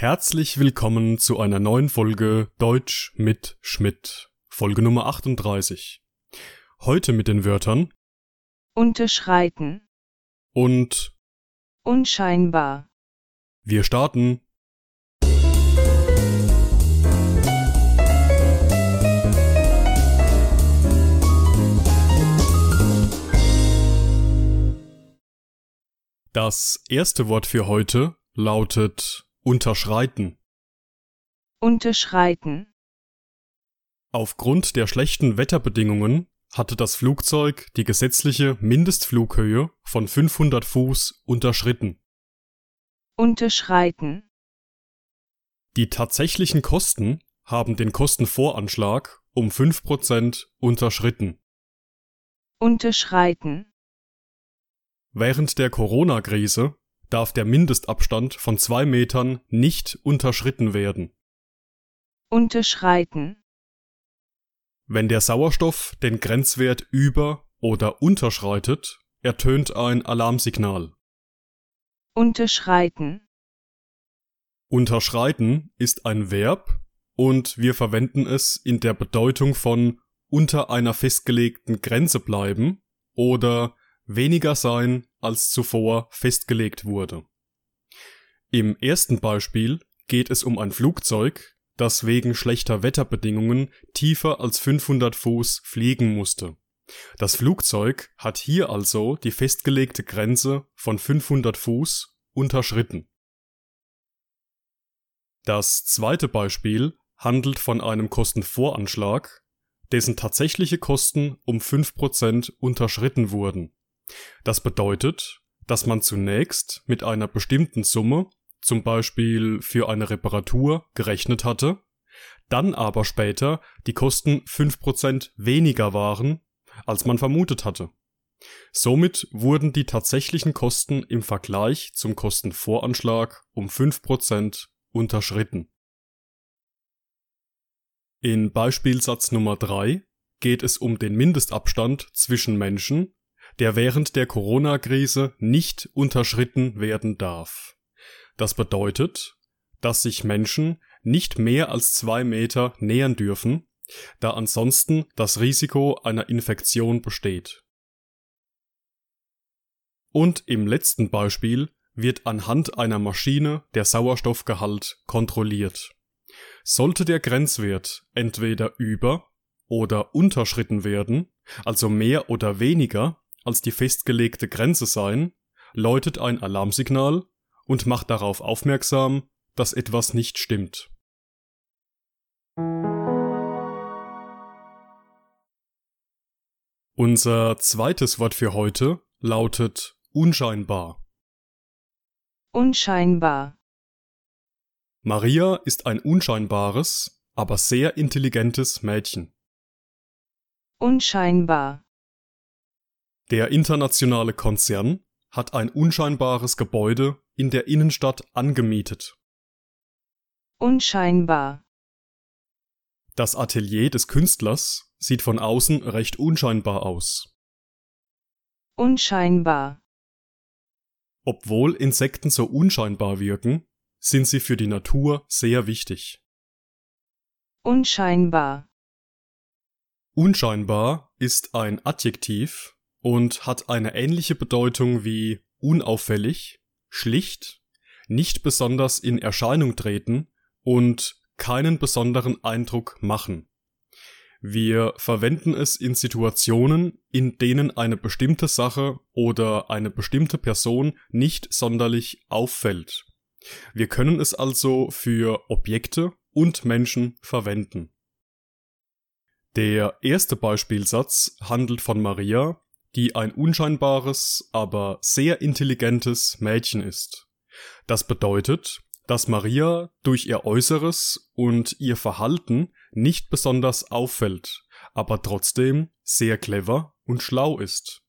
Herzlich willkommen zu einer neuen Folge Deutsch mit Schmidt, Folge Nummer 38. Heute mit den Wörtern Unterschreiten. und Unscheinbar. wir starten. Das erste Wort für heute lautet unterschreiten. Unterschreiten. Aufgrund der schlechten Wetterbedingungen hatte das Flugzeug die gesetzliche Mindestflughöhe von 500 Fuß unterschritten. Unterschreiten. Die tatsächlichen Kosten haben den Kostenvoranschlag um 5% unterschritten. Unterschreiten. Während der Corona-Krise darf der Mindestabstand von zwei Metern nicht unterschritten werden. Unterschreiten. Wenn der Sauerstoff den Grenzwert über- oder unterschreitet, ertönt ein Alarmsignal. Unterschreiten. Unterschreiten ist ein Verb und wir verwenden es in der Bedeutung von unter einer festgelegten Grenze bleiben oder weniger sein, als zuvor festgelegt wurde. Im ersten Beispiel geht es um ein Flugzeug, das wegen schlechter Wetterbedingungen tiefer als 500 Fuß fliegen musste. Das Flugzeug hat hier also die festgelegte Grenze von 500 Fuß unterschritten. Das zweite Beispiel handelt von einem Kostenvoranschlag, dessen tatsächliche Kosten um 5% unterschritten wurden. Das bedeutet, dass man zunächst mit einer bestimmten Summe, zum Beispiel für eine Reparatur, gerechnet hatte, dann aber später die Kosten 5% weniger waren, als man vermutet hatte. Somit wurden die tatsächlichen Kosten im Vergleich zum Kostenvoranschlag um 5% unterschritten. In Beispielsatz Nummer 3 geht es um den Mindestabstand zwischen Menschen, der während der Corona-Krise nicht unterschritten werden darf. Das bedeutet, dass sich Menschen nicht mehr als zwei Meter nähern dürfen, da ansonsten das Risiko einer Infektion besteht. Und im letzten Beispiel wird anhand einer Maschine der Sauerstoffgehalt kontrolliert. Sollte der Grenzwert entweder über oder unterschritten werden, also mehr oder weniger als die festgelegte Grenze sein, läutet ein Alarmsignal und macht darauf aufmerksam, dass etwas nicht stimmt. Unser zweites Wort für heute lautet unscheinbar. Unscheinbar. Maria ist ein unscheinbares, aber sehr intelligentes Mädchen. Unscheinbar. Der internationale Konzern hat ein unscheinbares Gebäude in der Innenstadt angemietet. Unscheinbar. Das Atelier des Künstlers sieht von außen recht unscheinbar aus. Unscheinbar. Obwohl Insekten so unscheinbar wirken, sind sie für die Natur sehr wichtig. Unscheinbar. Unscheinbar ist ein Adjektiv und hat eine ähnliche Bedeutung wie unauffällig, schlicht, nicht besonders in Erscheinung treten und keinen besonderen Eindruck machen. Wir verwenden es in Situationen, in denen eine bestimmte Sache oder eine bestimmte Person nicht sonderlich auffällt. Wir können es also für Objekte und Menschen verwenden. Der erste Beispielsatz handelt von Maria, die ein unscheinbares, aber sehr intelligentes Mädchen ist. Das bedeutet, dass Maria durch ihr Äußeres und ihr Verhalten nicht besonders auffällt, aber trotzdem sehr clever und schlau ist.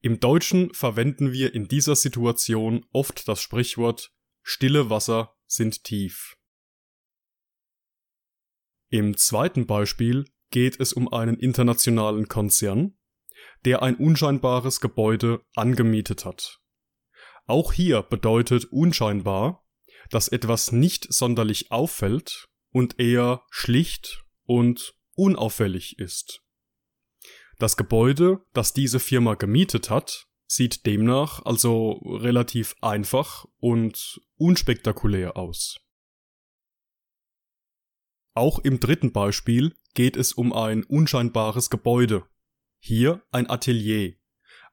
Im Deutschen verwenden wir in dieser Situation oft das Sprichwort Stille Wasser sind tief. Im zweiten Beispiel geht es um einen internationalen Konzern, der ein unscheinbares Gebäude angemietet hat. Auch hier bedeutet unscheinbar, dass etwas nicht sonderlich auffällt und eher schlicht und unauffällig ist. Das Gebäude, das diese Firma gemietet hat, sieht demnach also relativ einfach und unspektakulär aus. Auch im dritten Beispiel geht es um ein unscheinbares Gebäude. Hier ein Atelier,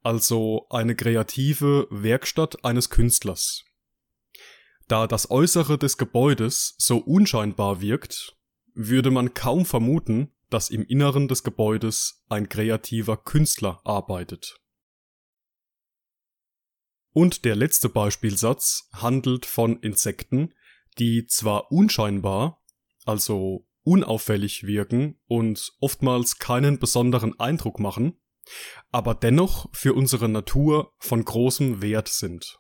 also eine kreative Werkstatt eines Künstlers. Da das Äußere des Gebäudes so unscheinbar wirkt, würde man kaum vermuten, dass im Inneren des Gebäudes ein kreativer Künstler arbeitet. Und der letzte Beispielsatz handelt von Insekten, die zwar unscheinbar, also unauffällig wirken und oftmals keinen besonderen Eindruck machen, aber dennoch für unsere Natur von großem Wert sind.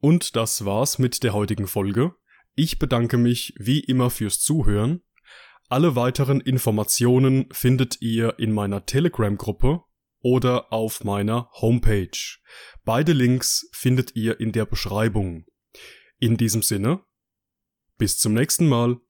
Und das war's mit der heutigen Folge. Ich bedanke mich wie immer fürs Zuhören. Alle weiteren Informationen findet ihr in meiner Telegram-Gruppe oder auf meiner Homepage. Beide Links findet ihr in der Beschreibung. In diesem Sinne, bis zum nächsten Mal.